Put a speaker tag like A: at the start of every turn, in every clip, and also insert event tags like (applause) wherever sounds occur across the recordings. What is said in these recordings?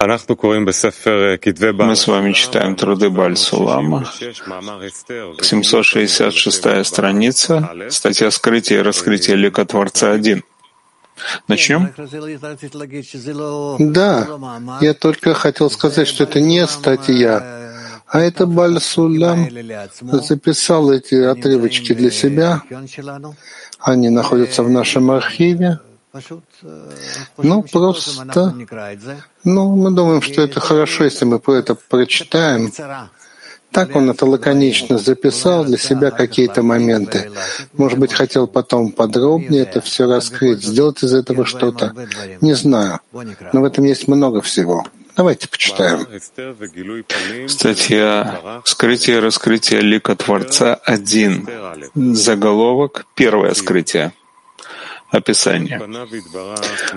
A: Мы с вами читаем труды Бальсулама, 766 страница, статья «Скрытие и раскрытие лика Творца 1». Начнем?
B: Да, я только хотел сказать, что это не статья, а это Бальсулам записал эти отрывочки для себя. Они находятся в нашем архиве. Ну, просто, ну, мы думаем, что это хорошо, если мы это прочитаем. Так он это лаконично записал для себя какие-то моменты. Может быть, хотел потом подробнее это все раскрыть, сделать из этого что-то. Не знаю. Но в этом есть много всего. Давайте почитаем.
A: Статья «Скрытие и раскрытие лика Творца 1». Заголовок «Первое скрытие». Описание.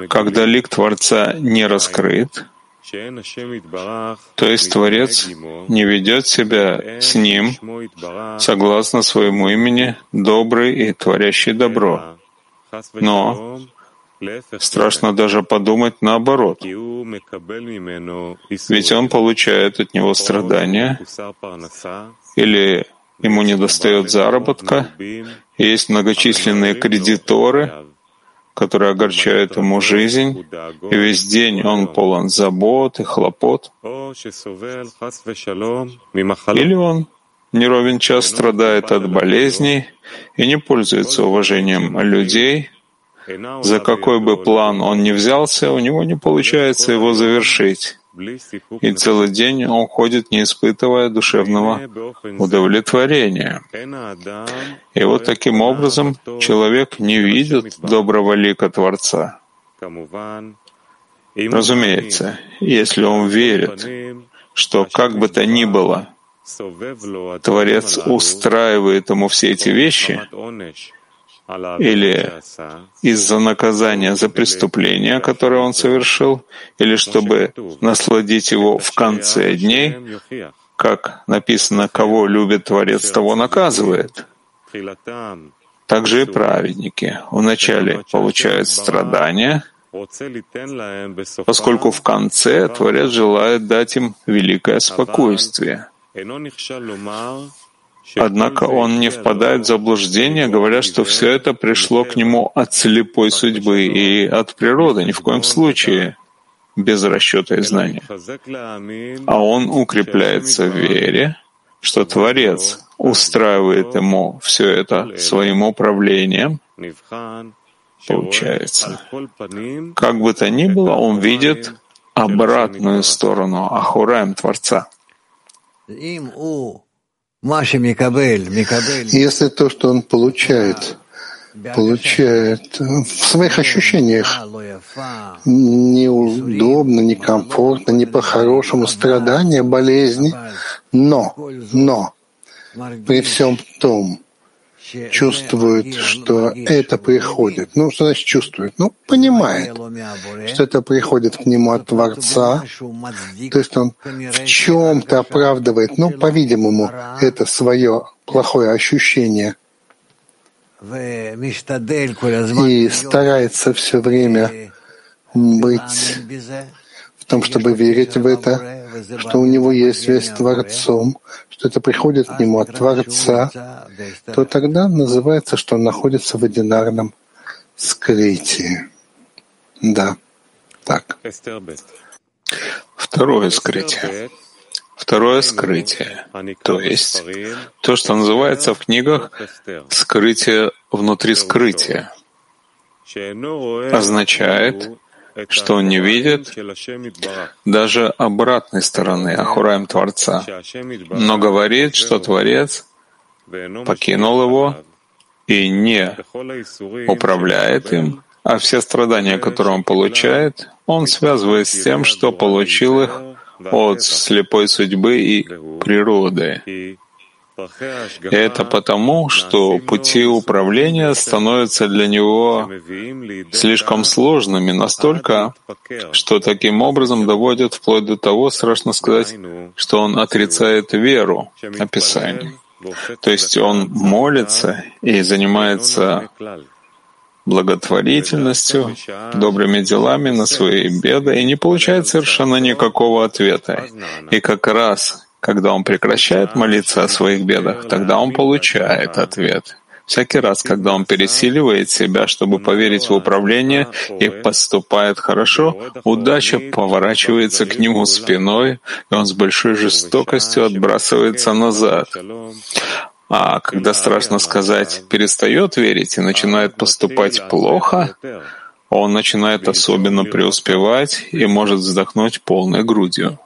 A: Когда лик Творца не раскрыт, то есть Творец не ведет себя с ним согласно своему имени, добрый и творящий добро. Но страшно даже подумать наоборот. Ведь он получает от него страдания, или ему недостает заработка, есть многочисленные кредиторы, которые огорчают ему жизнь, и весь день он полон забот и хлопот. Или он неровен час страдает от болезней и не пользуется уважением людей, за какой бы план он ни взялся, у него не получается его завершить. И целый день он ходит, не испытывая душевного удовлетворения. И вот таким образом человек не видит доброго лика Творца. Разумеется, если он верит, что как бы то ни было, Творец устраивает ему все эти вещи, или из-за наказания за преступление, которое он совершил, или чтобы насладить его в конце дней, как написано, кого любит Творец, того наказывает. Также и праведники вначале получают страдания, поскольку в конце Творец желает дать им великое спокойствие. Однако он не впадает в заблуждение, говоря, что все это пришло к нему от слепой судьбы и от природы, ни в коем случае без расчета и знания. А он укрепляется в вере, что Творец устраивает ему все это своим управлением, получается. Как бы то ни было, он видит обратную сторону Ахураем Творца.
B: Если то, что он получает, получает в своих ощущениях. Неудобно, некомфортно, не по-хорошему, страдания, болезни, но, но при всем том, чувствует, что это приходит. Ну, что значит чувствует? Ну, понимает, что это приходит к нему от Творца. То есть он в чем-то оправдывает, ну, по-видимому, это свое плохое ощущение. И старается все время быть в том, чтобы верить в это, что у него есть связь с Творцом, что это приходит к нему от Творца, то тогда называется, что он находится в одинарном скрытии. Да, так.
A: Второе скрытие. Второе скрытие, то есть то, что называется в книгах «скрытие внутри скрытия», означает, что он не видит? Даже обратной стороны Ахураем Творца, но говорит, что Творец покинул его и не управляет им, а все страдания, которые он получает, он связывает с тем, что получил их от слепой судьбы и природы. Это потому, что пути управления становятся для него слишком сложными настолько, что таким образом доводят вплоть до того, страшно сказать, что он отрицает веру описания. То есть он молится и занимается благотворительностью, добрыми делами на свои беды и не получает совершенно никакого ответа. И как раз, когда он прекращает молиться о своих бедах, тогда он получает ответ. Всякий раз, когда он пересиливает себя, чтобы поверить в управление и поступает хорошо, удача поворачивается к нему спиной, и он с большой жестокостью отбрасывается назад. А когда страшно сказать, перестает верить и начинает поступать плохо, он начинает особенно преуспевать и может вздохнуть полной грудью.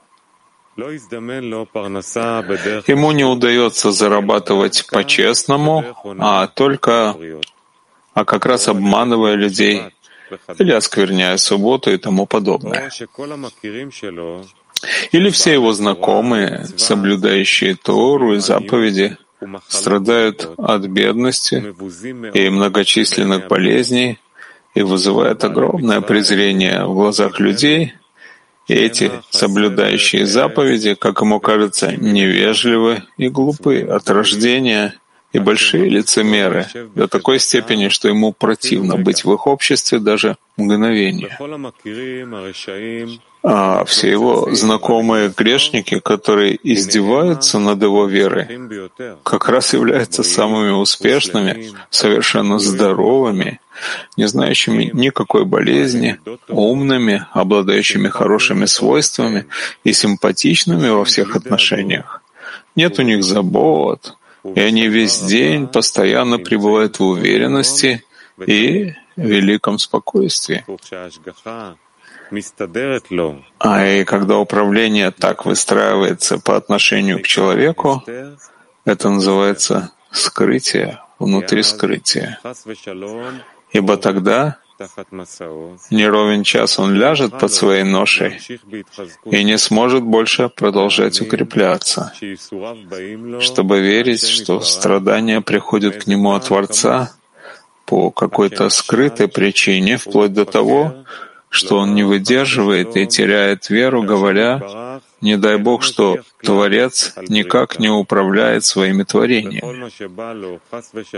A: Ему не удается зарабатывать по-честному, а только, а как раз обманывая людей или оскверняя субботу и тому подобное. Или все его знакомые, соблюдающие Тору и заповеди, страдают от бедности и многочисленных болезней и вызывают огромное презрение в глазах людей — эти, соблюдающие заповеди, как ему кажется, невежливы и глупы от рождения и большие лицемеры. до такой степени, что ему противно быть в их обществе даже мгновение а все его знакомые грешники, которые издеваются над его верой, как раз являются самыми успешными, совершенно здоровыми, не знающими никакой болезни, умными, обладающими хорошими свойствами и симпатичными во всех отношениях. Нет у них забот, и они весь день постоянно пребывают в уверенности и великом спокойствии. А и когда управление так выстраивается по отношению к человеку, это называется скрытие внутри скрытия. Ибо тогда не ровен час он ляжет под своей ношей и не сможет больше продолжать укрепляться, чтобы верить, что страдания приходят к нему от Творца по какой-то скрытой причине, вплоть до того, что он не выдерживает и теряет веру, говоря, не дай Бог, что Творец никак не управляет своими творениями.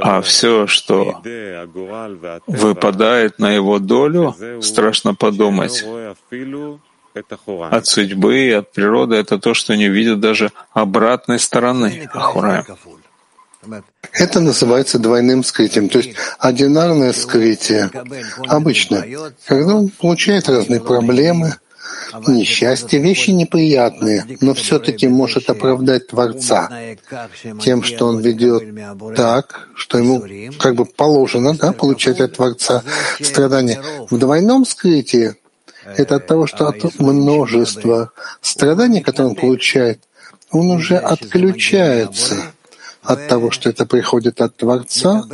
A: А все, что выпадает на его долю, страшно подумать, от судьбы и от природы это то, что не видят даже обратной стороны Ахураем.
B: Это называется двойным скрытием, то есть одинарное скрытие. Обычно, когда он получает разные проблемы, несчастья, вещи неприятные, но все-таки может оправдать Творца тем, что он ведет так, что ему как бы положено да, получать от Творца страдания. В двойном скрытии это от того, что от множества страданий, которые он получает, он уже отключается от того, что это приходит от Творца,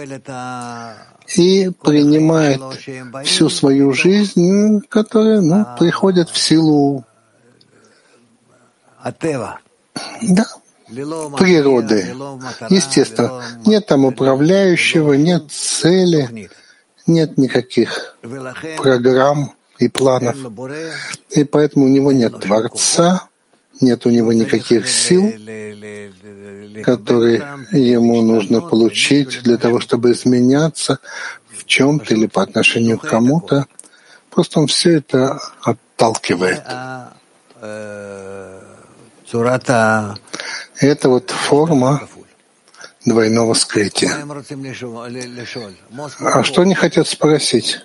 B: и принимает всю свою жизнь, которая ну, приходит в силу да, природы. Естественно, нет там управляющего, нет цели, нет никаких программ и планов. И поэтому у него нет Творца, нет у него никаких сил, которые ему нужно получить для того, чтобы изменяться в чем-то или по отношению к кому-то. Просто он все это отталкивает. Это вот форма двойного скрытия. А что они хотят спросить?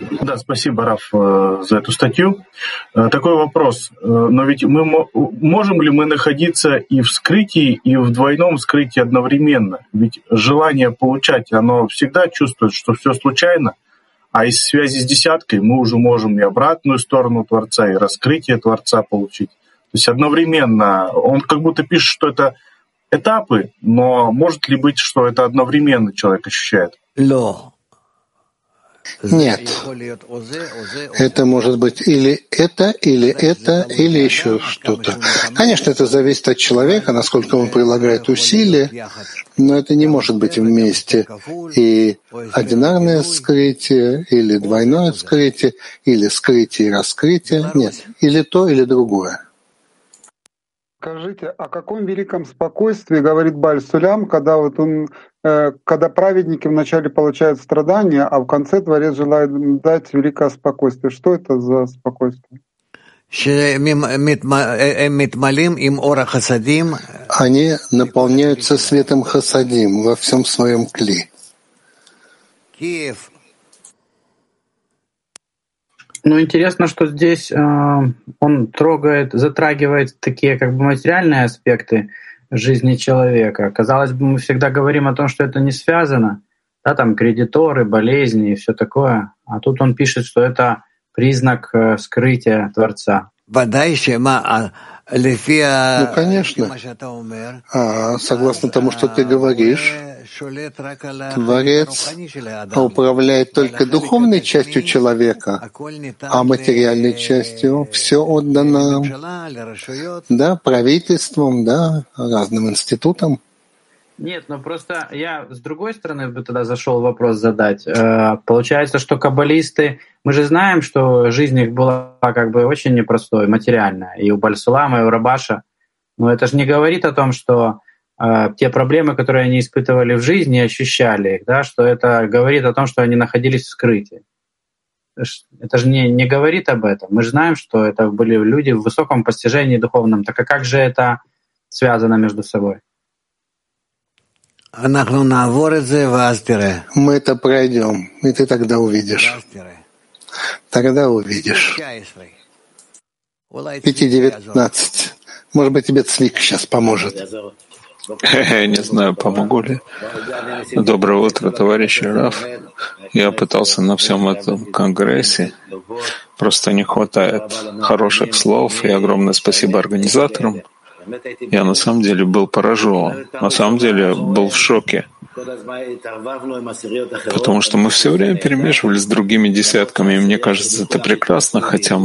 C: Да, спасибо, Раф, э, за эту статью. Э, такой вопрос. Э, но ведь мы можем ли мы находиться и в скрытии, и в двойном скрытии одновременно? Ведь желание получать, оно всегда чувствует, что все случайно, а из связи с десяткой мы уже можем и обратную сторону Творца, и раскрытие Творца получить. То есть одновременно, он как будто пишет, что это этапы, но может ли быть, что это одновременно человек ощущает?
B: Нет. Это может быть или это, или это, или еще что-то. Конечно, это зависит от человека, насколько он прилагает усилия, но это не может быть вместе. И одинарное скрытие, или двойное скрытие, или скрытие и раскрытие. Нет. Или то, или другое.
D: Скажите, о каком великом спокойствии говорит Баль Сулям, когда вот он, э, когда праведники вначале получают страдания, а в конце Творец желает дать великое спокойствие? Что это за спокойствие?
B: Они наполняются светом хасадим во всем своем кли.
E: Киев. Ну, интересно, что здесь э, он трогает, затрагивает такие как бы материальные аспекты жизни человека. Казалось бы, мы всегда говорим о том, что это не связано, да, там кредиторы, болезни и все такое. А тут он пишет, что это признак э, скрытия Творца.
B: Ну, конечно. А, согласно тому, что ты говоришь, Творец управляет только духовной частью человека, а материальной частью все отдано да, правительством, да, разным институтам.
E: Нет, ну просто я с другой стороны бы тогда зашел вопрос задать. Э, получается, что каббалисты, мы же знаем, что жизнь их была как бы очень непростой, материальная, и у Бальсулама, и у Рабаша. Но это же не говорит о том, что те проблемы, которые они испытывали в жизни, ощущали их, да, что это говорит о том, что они находились в скрытии. Это же не, не говорит об этом. Мы же знаем, что это были люди в высоком постижении духовном. Так а как же это связано между собой?
B: Мы это пройдем, и ты тогда увидишь. Тогда увидишь. Пяти девятнадцать. Может быть, тебе Цвик сейчас поможет. (laughs)
A: Не знаю, помогу ли. Доброе утро, товарищи Раф. Я пытался на всем этом конгрессе. Просто не хватает хороших слов. И огромное спасибо организаторам. Я на самом деле был поражен, на самом деле был в шоке. Потому что мы все время перемешивались с другими десятками, и мне кажется, это прекрасно, хотя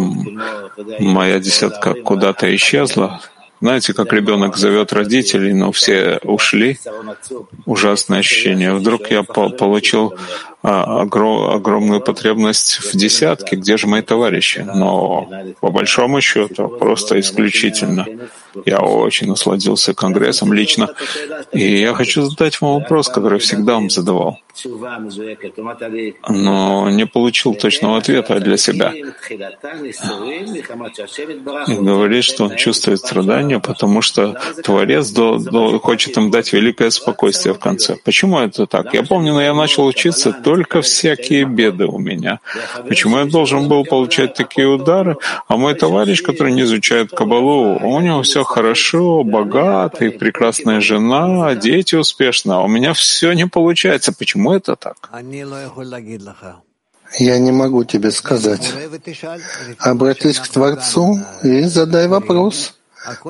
A: моя десятка куда-то исчезла, знаете, как ребенок зовет родителей, но все ушли. Ужасное ощущение. Вдруг я по получил а, огромную потребность в десятке. Где же мои товарищи? Но по большому счету просто исключительно. Я очень насладился Конгрессом лично. И я хочу задать вам вопрос, который всегда вам задавал. Но не получил точного ответа для себя. И говорит, что он чувствует страдания, потому что Творец до, до, хочет им дать великое спокойствие в конце. Почему это так? Я помню, но я начал учиться, только всякие беды у меня. Почему я должен был получать такие удары? А мой товарищ, который не изучает Кабалу, у него все хорошо, богатый, прекрасная жена, дети успешно, а у меня все не получается. Почему это так?
B: Я не могу тебе сказать. Обратись к Творцу и задай вопрос.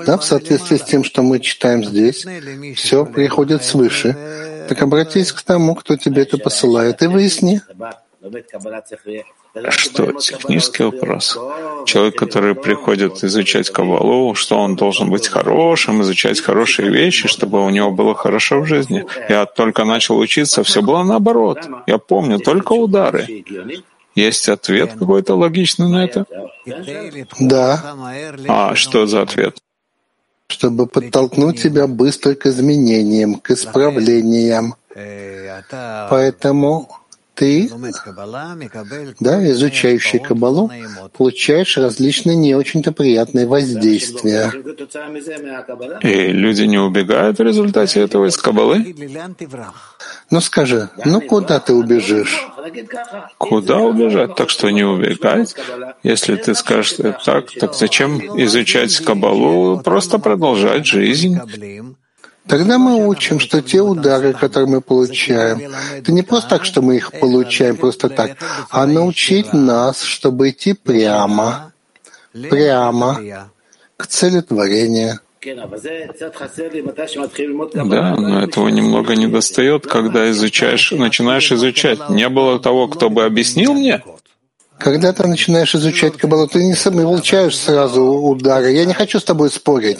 B: Да, в соответствии с тем, что мы читаем здесь, все приходит свыше. Так обратись к тому, кто тебе это посылает, и выясни.
A: Что технический вопрос? Человек, который приходит изучать Кабалу, что он должен быть хорошим, изучать хорошие вещи, чтобы у него было хорошо в жизни. Я только начал учиться, все было наоборот. Я помню, только удары. Есть ответ какой-то логичный на это?
B: Да.
A: А что за ответ?
B: Чтобы подтолкнуть тебя быстро к изменениям, к исправлениям. Поэтому ты, да, изучающий Кабалу, получаешь различные не очень-то приятные воздействия.
A: И люди не убегают в результате этого из Кабалы?
B: Ну скажи, ну куда ты убежишь?
A: Куда убежать? Так что не убегать. Если ты скажешь так, так зачем изучать Кабалу? Просто продолжать жизнь.
B: Тогда мы учим, что те удары, которые мы получаем, это не просто так, что мы их получаем просто так, а научить нас, чтобы идти прямо, прямо к цели творения.
A: Да, но этого немного не достает, когда изучаешь, начинаешь изучать. Не было того, кто бы объяснил мне?
B: Когда ты начинаешь изучать Кабалу, ты не получаешь сразу удары. Я не хочу с тобой спорить.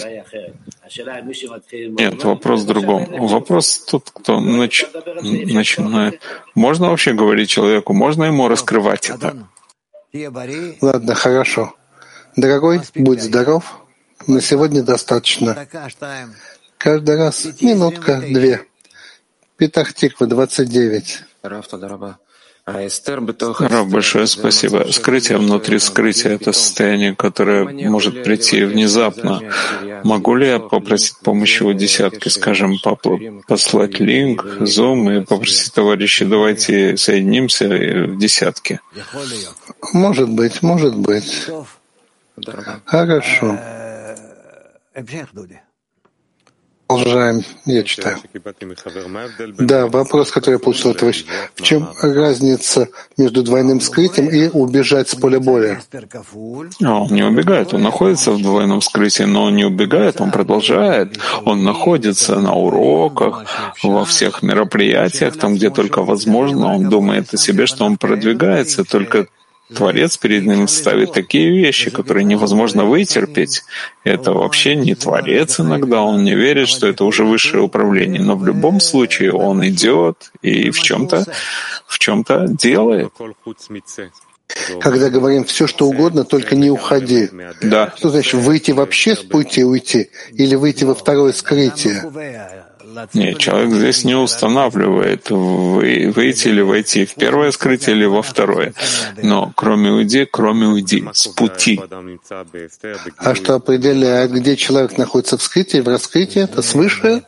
A: Нет, вопрос в другом. Вопрос тот, кто нач... начинает. Можно вообще говорить человеку, можно ему раскрывать это?
B: Ладно, хорошо. Дорогой, будь здоров. На сегодня достаточно. Каждый раз минутка, две. Петахтиква, 29.
A: Рав, большое спасибо. Скрытие внутри скрытия — это состояние, которое может прийти внезапно. Могу ли я попросить помощи у десятки, скажем, послать линк, зум и попросить товарищей, давайте соединимся в десятке?
B: Может быть, может быть. Хорошо. Продолжаем, я читаю. Да, вопрос, который я получил от товарища. В чем разница между двойным скрытием и убежать с поля боя?
A: А, он не убегает, он находится в двойном скрытии, но он не убегает, он продолжает. Он находится на уроках, во всех мероприятиях, там, где только возможно. Он думает о себе, что он продвигается, только Творец перед ним ставит такие вещи, которые невозможно вытерпеть. Это вообще не Творец иногда, он не верит, что это уже высшее управление. Но в любом случае он идет и в чем-то в чем-то делает.
B: Когда говорим все, что угодно, только не уходи.
A: Да.
B: Что значит выйти вообще с пути уйти или выйти во второе скрытие?
A: Нет, человек здесь не устанавливает, выйти или войти в первое скрытие или во второе. Но кроме уйди, кроме уйди, с пути.
B: А что определяет, где человек находится в скрытии, в раскрытии, это свыше?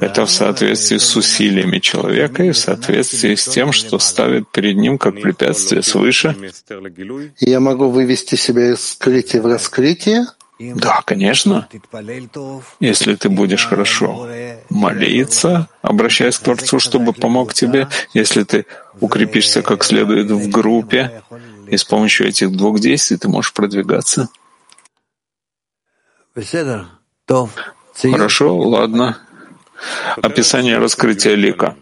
A: Это в соответствии с усилиями человека и в соответствии с тем, что ставит перед ним как препятствие свыше.
B: Я могу вывести себя из скрытия в раскрытие,
A: да, конечно. Если ты будешь хорошо молиться, обращаясь к Творцу, чтобы помог тебе, если ты укрепишься как следует в группе, и с помощью этих двух действий ты можешь продвигаться. Хорошо, ладно. Описание раскрытия лика.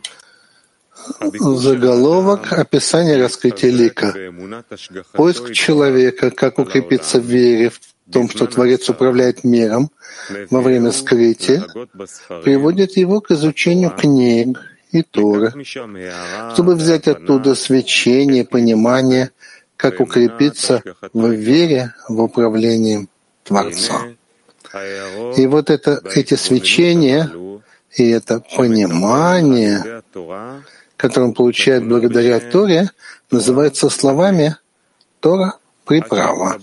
B: Заголовок «Описание раскрытия лика». Поиск человека, как укрепиться в вере, в том, что Творец управляет миром во время скрытия, приводит его к изучению книг и Торы, чтобы взять оттуда свечение, понимание, как укрепиться в вере в управлении Творца. И вот это, эти свечения и это понимание, которое он получает благодаря Торе, называется словами Тора приправа.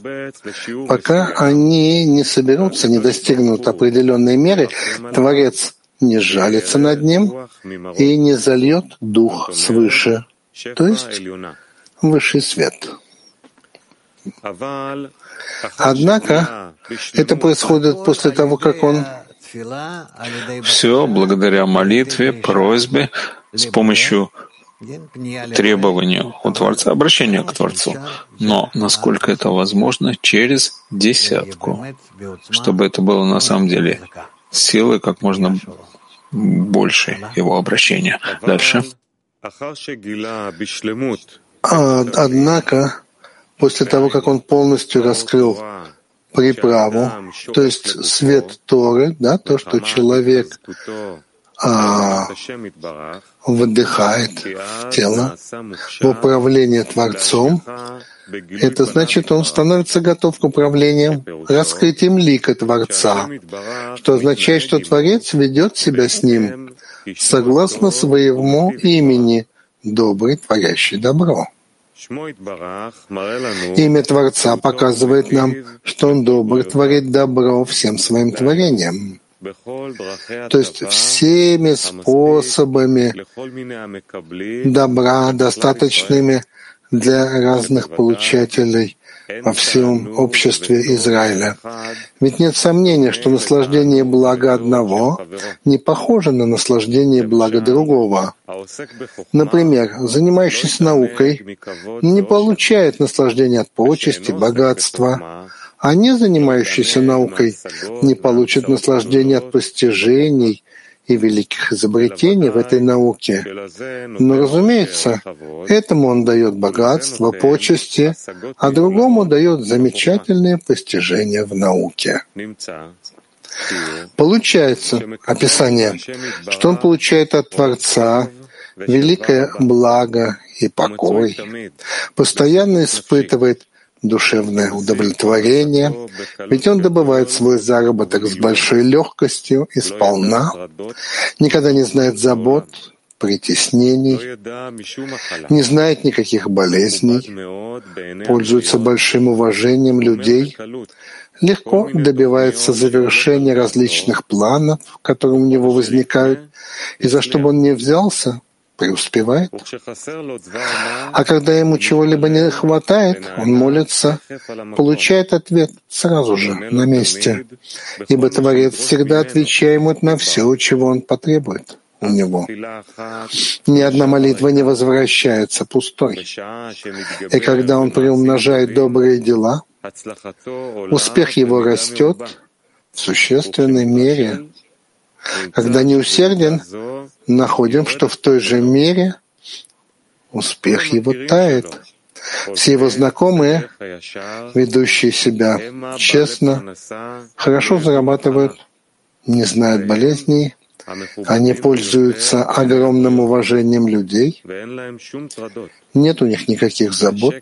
B: Пока они не соберутся, не достигнут определенной меры, Творец не жалится над ним и не зальет дух свыше, то есть высший свет. Однако это происходит после того, как он
A: все благодаря молитве, просьбе, с помощью требованию у Творца, обращению к Творцу, но насколько это возможно через десятку, чтобы это было на самом деле силой как можно больше его обращения. Дальше.
B: А, однако, после того, как он полностью раскрыл приправу, то есть свет Торы, да, то, что человек а, выдыхает в тело в управление Творцом, это значит, он становится готов к управлению раскрытием лика Творца, что означает, что Творец ведет себя с ним согласно своему имени, добрый, творящий добро. Имя Творца показывает нам, что Он добрый, творит добро всем своим творением. То есть всеми способами добра, достаточными для разных получателей во всем обществе Израиля. Ведь нет сомнения, что наслаждение блага одного не похоже на наслаждение блага другого. Например, занимающийся наукой не получает наслаждения от почести, богатства, а не занимающийся наукой не получит наслаждения от постижений и великих изобретений в этой науке. Но, разумеется, этому он дает богатство, почести, а другому дает замечательные постижения в науке. Получается описание, что он получает от Творца великое благо и покой, постоянно испытывает душевное удовлетворение, ведь он добывает свой заработок с большой легкостью и сполна, никогда не знает забот, притеснений, не знает никаких болезней, пользуется большим уважением людей, легко добивается завершения различных планов, которые у него возникают, и за что бы он ни взялся, преуспевает. А когда ему чего-либо не хватает, он молится, получает ответ сразу же, на месте, ибо Творец всегда отвечает на все, чего он потребует у него. Ни одна молитва не возвращается пустой. И когда он приумножает добрые дела, успех его растет в существенной мере, когда не усерден, находим, что в той же мере успех его тает. Все его знакомые, ведущие себя честно, хорошо зарабатывают, не знают болезней, они пользуются огромным уважением людей, нет у них никаких забот.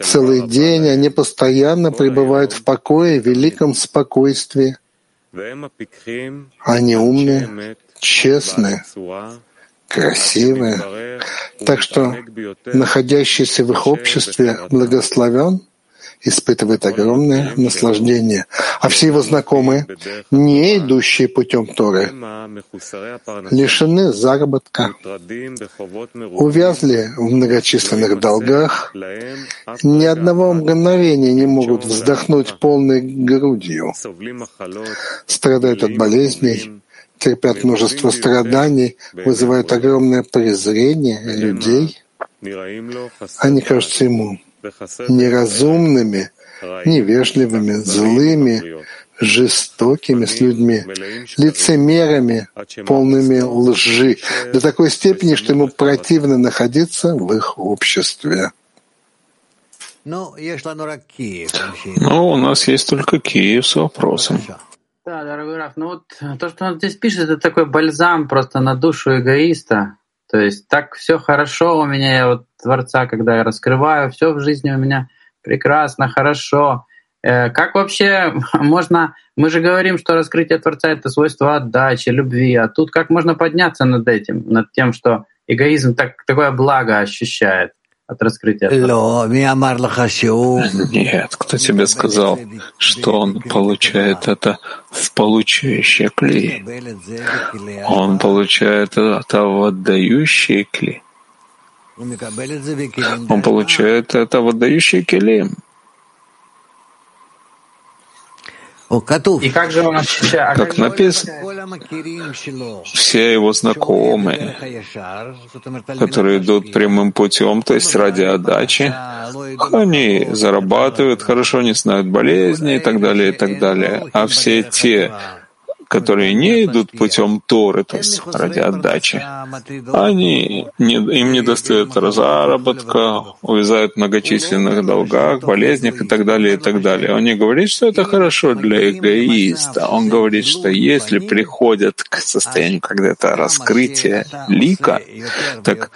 B: Целый день они постоянно пребывают в покое, в великом спокойствии. Они умные, честные, красивые. Так что находящийся в их обществе благословен, испытывает огромное наслаждение. А все его знакомые, не идущие путем Торы, лишены заработка, увязли в многочисленных долгах, ни одного мгновения не могут вздохнуть полной грудью, страдают от болезней, терпят множество страданий, вызывают огромное презрение людей. Они кажутся ему неразумными, невежливыми, злыми, жестокими с людьми, лицемерами, полными лжи, до такой степени, что ему противно находиться в их обществе.
A: Ну, у нас есть только Киев с вопросом.
E: Да, дорогой Раф, ну вот то, что он здесь пишет, это такой бальзам просто на душу эгоиста. То есть так все хорошо у меня, я вот Творца, когда я раскрываю, все в жизни у меня прекрасно, хорошо. Э, как вообще (laughs) можно... Мы же говорим, что раскрытие Творца — это свойство отдачи, любви. А тут как можно подняться над этим, над тем, что эгоизм так, такое благо ощущает? От раскрытия
A: Нет, кто тебе сказал, что он получает это в получающее кли? Он получает это в отдающие кли. Он получает это в отдающие килим.
E: И как же он ощущает?
A: Как написано, все его знакомые, которые идут прямым путем, то есть ради отдачи, они зарабатывают хорошо, не знают болезни и так далее, и так далее. А все те, которые не идут путем Торы, то есть ради отдачи, они не, им не достает заработка, увязают в многочисленных долгах, болезнях и так далее, и так далее. Он не говорит, что это хорошо для эгоиста. Он говорит, что если приходят к состоянию, когда это раскрытие лика, так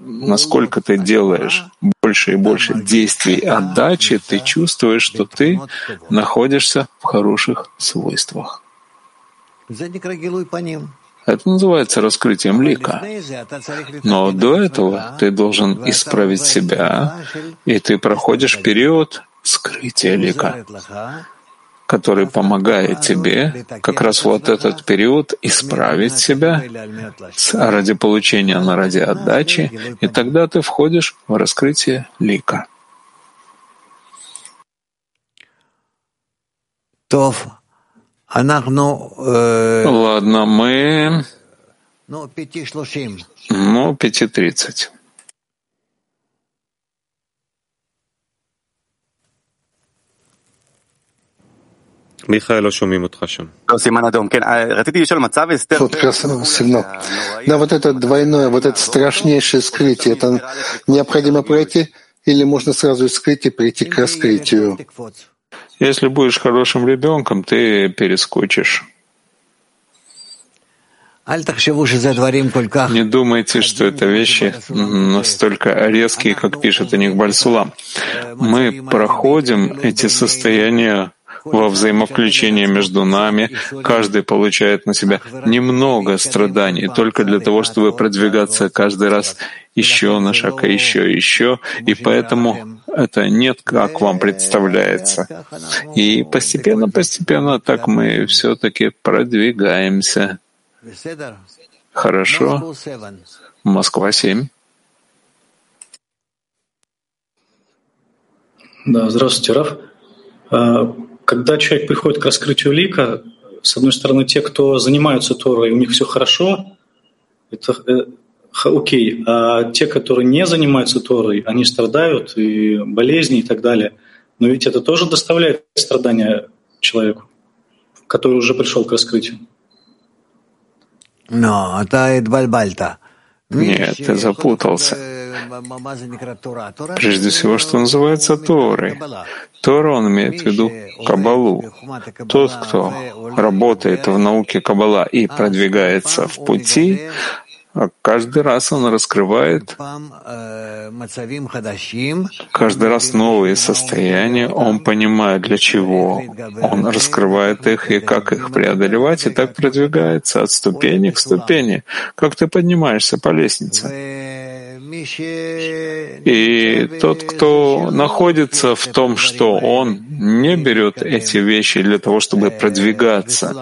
A: насколько ты делаешь больше и больше действий отдачи, ты чувствуешь, что ты находишься в хороших свойствах. Это называется раскрытием лика. Но до этого ты должен исправить себя, и ты проходишь период скрытия лика, который помогает тебе как раз вот этот период исправить себя ради получения, но ради отдачи, и тогда ты входишь в раскрытие лика.
B: Э,
A: Ладно, мы... Ну, 5.30.
C: מיכאל, לא שומעים אותך שם.
B: Вот красного сигнал. Да, вот это двойное, вот это страшнейшее скрытие, это необходимо пройти, или можно сразу из скрытия прийти к раскрытию?
A: Если будешь хорошим ребенком, ты перескочишь. Не думайте, что это вещи настолько резкие, как пишет о них Бальсулам. Мы проходим эти состояния во взаимовключении между нами. Каждый получает на себя немного страданий, только для того, чтобы продвигаться каждый раз еще на шаг, а еще, еще. И поэтому это нет, как вам представляется. И постепенно-постепенно так мы все-таки продвигаемся. Хорошо. Москва 7.
F: Да, здравствуйте, Раф. А, когда человек приходит к раскрытию лика, с одной стороны, те, кто занимаются Торой, у них все хорошо, это э, окей, а те, которые не занимаются Торой, они страдают, и болезни и так далее. Но ведь это тоже доставляет страдания человеку, который уже пришел к раскрытию.
A: Но это Нет, ты запутался. Прежде всего, что называется Торой. Тора, он имеет в виду Кабалу. Тот, кто работает в науке Кабала и продвигается в пути, а каждый раз он раскрывает каждый раз новые состояния, он понимает, для чего он раскрывает их и как их преодолевать, и так продвигается от ступени к ступени, как ты поднимаешься по лестнице. И тот, кто находится в том, что он не берет эти вещи для того, чтобы продвигаться,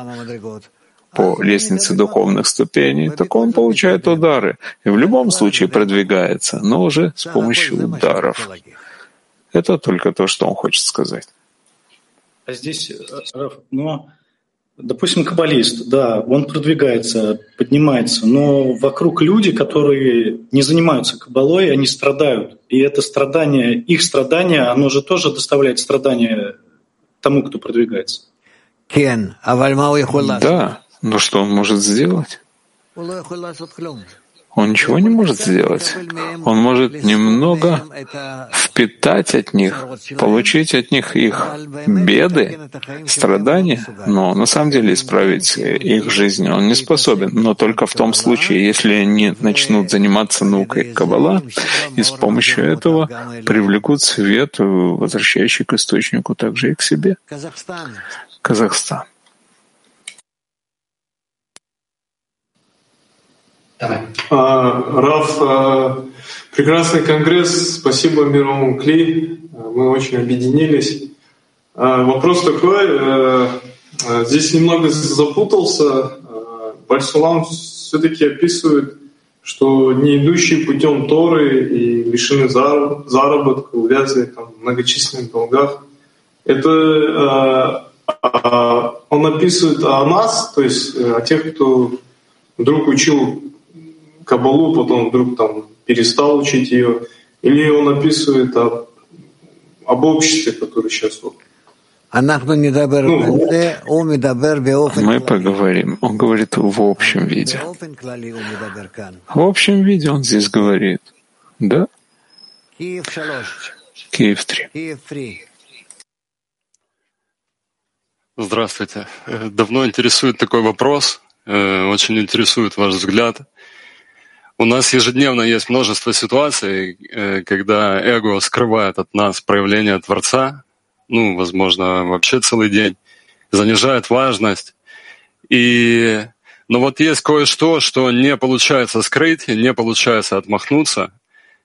A: по лестнице духовных ступеней, так он получает удары и в любом случае продвигается, но уже с помощью ударов. Это только то, что он хочет сказать.
F: А здесь, Раф, но, допустим, каббалист, да, он продвигается, поднимается, но вокруг люди, которые не занимаются каббалой, они страдают. И это страдание, их страдание, оно же тоже доставляет страдания тому, кто продвигается.
A: Да, но что он может сделать? Он ничего не может сделать. Он может немного впитать от них, получить от них их беды, страдания, но на самом деле исправить их жизнь он не способен. Но только в том случае, если они начнут заниматься наукой Каббала и с помощью этого привлекут свет, возвращающий к источнику также и к себе. Казахстан.
G: А, Раф, а, прекрасный конгресс, спасибо мировому Кли, мы очень объединились. А, вопрос такой, э, здесь немного запутался. Бальсулам все-таки описывает, что не идущие путем Торы и лишены заработка, увязаны там, в многочисленных долгах. Это он описывает о нас, то есть э, о тех, кто вдруг учил Кабалу, потом вдруг там перестал учить ее, или он описывает об, об обществе, которое сейчас вот
A: ну, мы поговорим. Он говорит в общем виде. В общем виде он здесь говорит. Да? Киев 3.
H: Здравствуйте. Э, давно интересует такой вопрос. Э, очень интересует ваш взгляд. У нас ежедневно есть множество ситуаций, э, когда эго скрывает от нас проявление Творца, ну, возможно, вообще целый день, занижает важность. И... Но вот есть кое-что, что не получается скрыть, не получается отмахнуться.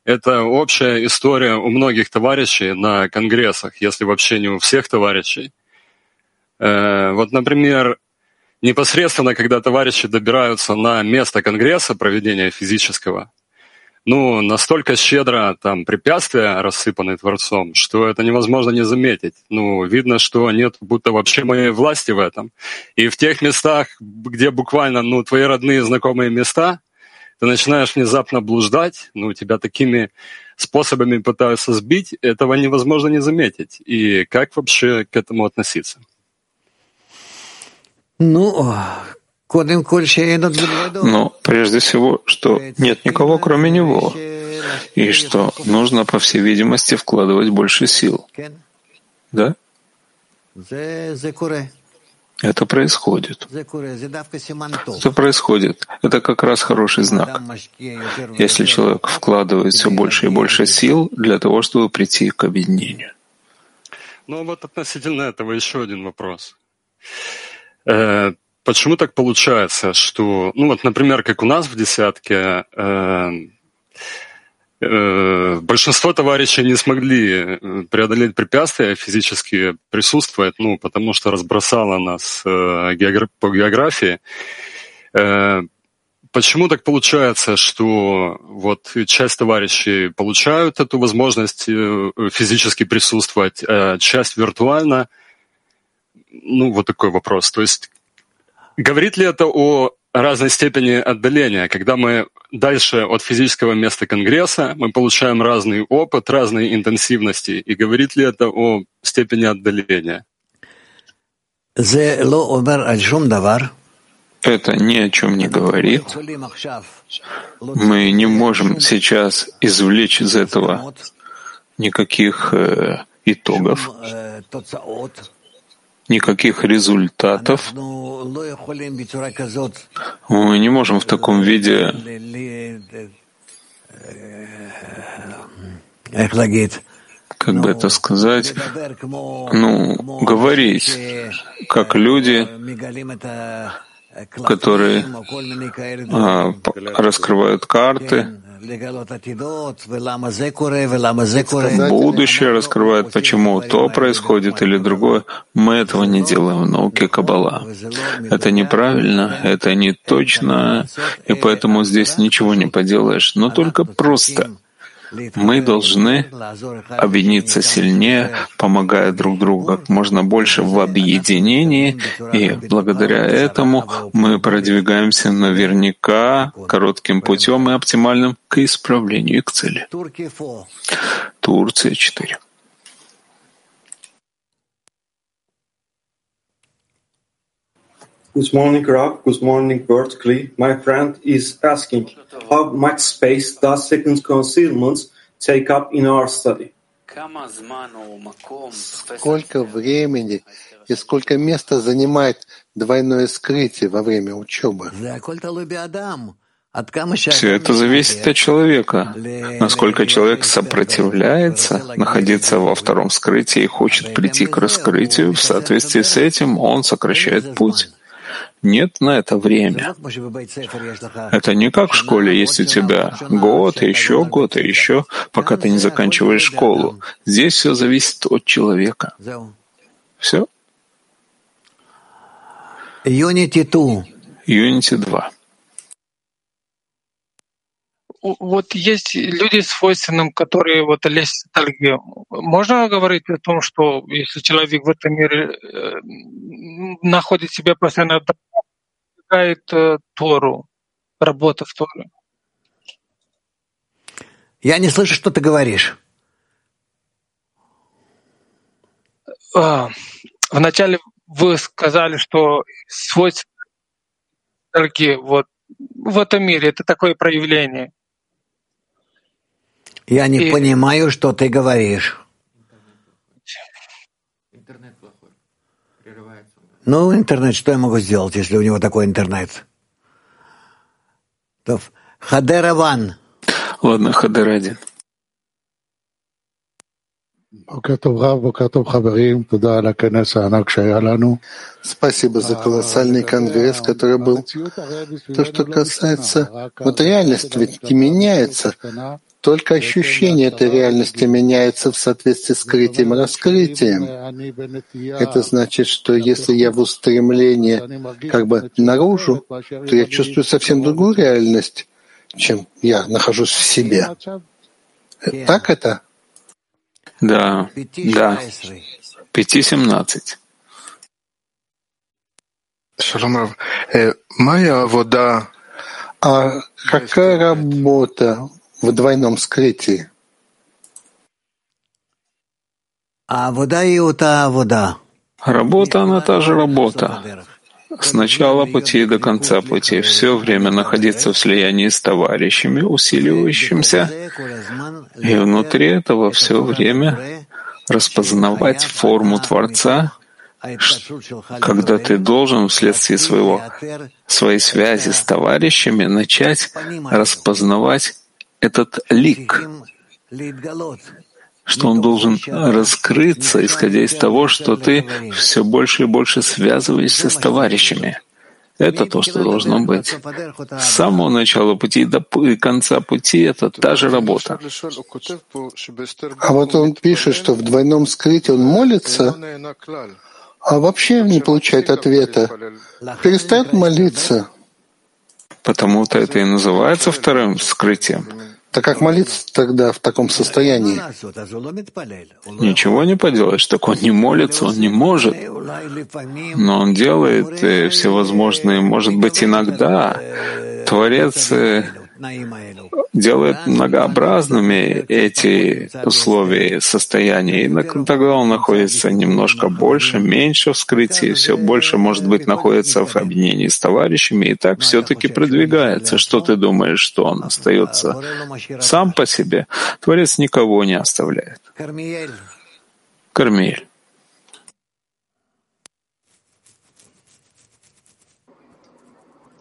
H: Это общая история у многих товарищей на конгрессах, если вообще не у всех товарищей. Э, вот, например, непосредственно, когда товарищи добираются на место Конгресса проведения физического, ну, настолько щедро там препятствия рассыпаны Творцом, что это невозможно не заметить. Ну, видно, что нет будто вообще моей власти в этом. И в тех местах, где буквально, ну, твои родные знакомые места, ты начинаешь внезапно блуждать, ну, тебя такими способами пытаются сбить, этого невозможно не заметить. И как вообще к этому относиться?
A: Ну, но прежде всего, что нет никого, кроме него, и что нужно, по всей видимости, вкладывать больше сил. Да? Это происходит. Это происходит. Это как раз хороший знак. Если человек вкладывает все больше и больше сил для того, чтобы прийти к объединению.
H: Ну вот относительно этого еще один вопрос. Э, почему так получается, что, ну вот, например, как у нас в десятке, э, Э, большинство товарищей не смогли э, преодолеть препятствия физически присутствовать, ну, потому что разбросало нас э, по географии. Почему так получается, что вот часть товарищей получают эту возможность физически присутствовать, а часть виртуально? Ну, вот такой вопрос. То есть говорит ли это о разной степени отдаления. Когда мы дальше от физического места Конгресса, мы получаем разный опыт, разные интенсивности. И говорит ли это о степени отдаления?
A: Это ни о чем не говорит. Мы не можем сейчас извлечь из этого никаких э, итогов никаких результатов. Мы не можем в таком виде как бы это сказать, ну, говорить, как люди, которые а, раскрывают карты, Будущее раскрывает, почему то происходит или другое. Мы этого не делаем в науке Каббала. Это неправильно, это не точно, и поэтому здесь ничего не поделаешь, но только просто мы должны объединиться сильнее, помогая друг другу как можно больше в объединении, и благодаря этому мы продвигаемся наверняка коротким путем и оптимальным к исправлению и к цели. Турция 4.
I: Good morning, Rob. Good morning, Berkeley. My friend is asking, how much space does second concealment take up in our study?
B: Сколько времени и сколько места занимает двойное скрытие во время учебы?
A: Все это зависит от человека. Насколько человек сопротивляется находиться во втором скрытии и хочет прийти к раскрытию, в соответствии с этим он сокращает путь. Нет на это время. Это не как в школе есть у тебя год, и еще год, и еще, пока ты не заканчиваешь школу. Здесь все зависит от человека. Все?
B: Unity 2.
A: Unity 2
J: вот есть люди с свойственным, которые вот лезть ностальгию. Можно говорить о том, что если человек в этом мире э, находит себя постоянно достигает э, Тору, работа в Торе?
B: Я не слышу, что ты говоришь.
J: А, вначале вы сказали, что свойство вот в этом мире это такое проявление.
B: Я не и... понимаю, что ты говоришь. Ну, интернет, что я могу сделать, если у него такой интернет? Хадера ван.
A: Ладно, Хадер один.
B: Спасибо за колоссальный конгресс, который был. То, что касается материальности, ведь не меняется. Только ощущение этой реальности меняется в соответствии с скрытием и раскрытием. Это значит, что если я в устремлении как бы наружу, то я чувствую совсем другую реальность, чем я нахожусь в себе. Так это?
A: Да, да. Пяти семнадцать.
B: Шаломов, э, моя вода. А какая работа в двойном скрытии. А вода и ута вода.
A: Работа, она та же работа. С начала пути до конца пути все время находиться в слиянии с товарищами, усиливающимся, и внутри этого все время распознавать форму Творца когда ты должен вследствие своего, своей связи с товарищами начать распознавать этот лик, что он должен раскрыться, исходя из того, что ты все больше и больше связываешься с товарищами. Это то, что должно быть. С самого начала пути до конца пути — это та же работа.
B: А вот он пишет, что в двойном скрытии он молится, а вообще не получает ответа. Перестает молиться.
A: Потому-то это и называется вторым скрытием.
B: Так как молиться тогда в таком состоянии?
A: Ничего не поделаешь, так он не молится, он не может. Но он делает всевозможные, может быть, иногда. Творец делает многообразными эти условия состояния. И тогда он находится немножко больше, меньше в скрытии, все больше, может быть, находится в объединении с товарищами, и так все-таки продвигается. Что ты думаешь, что он остается сам по себе? Творец никого не оставляет. Кармиэль.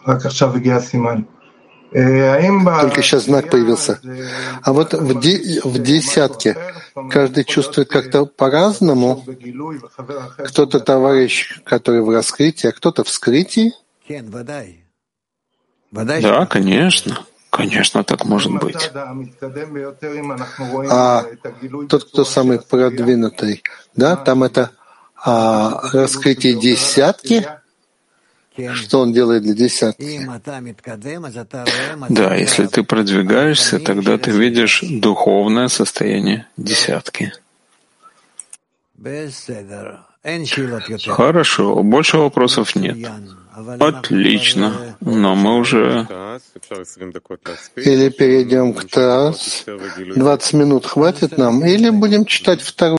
B: רק עכשיו הגיע הסימן. Только сейчас знак появился. А вот в, де, в десятке каждый чувствует как-то по-разному. Кто-то товарищ, который в раскрытии, а кто-то в скрытии.
A: Да, конечно. Конечно, так может быть.
B: А тот, кто самый продвинутый, да, там это а, раскрытие десятки, что он делает для десятки?
A: Да, если ты продвигаешься, тогда ты видишь духовное состояние десятки. Хорошо, больше вопросов нет. Отлично, но мы уже...
B: Или перейдем к ТАСС. 20 минут хватит нам, или будем читать вторую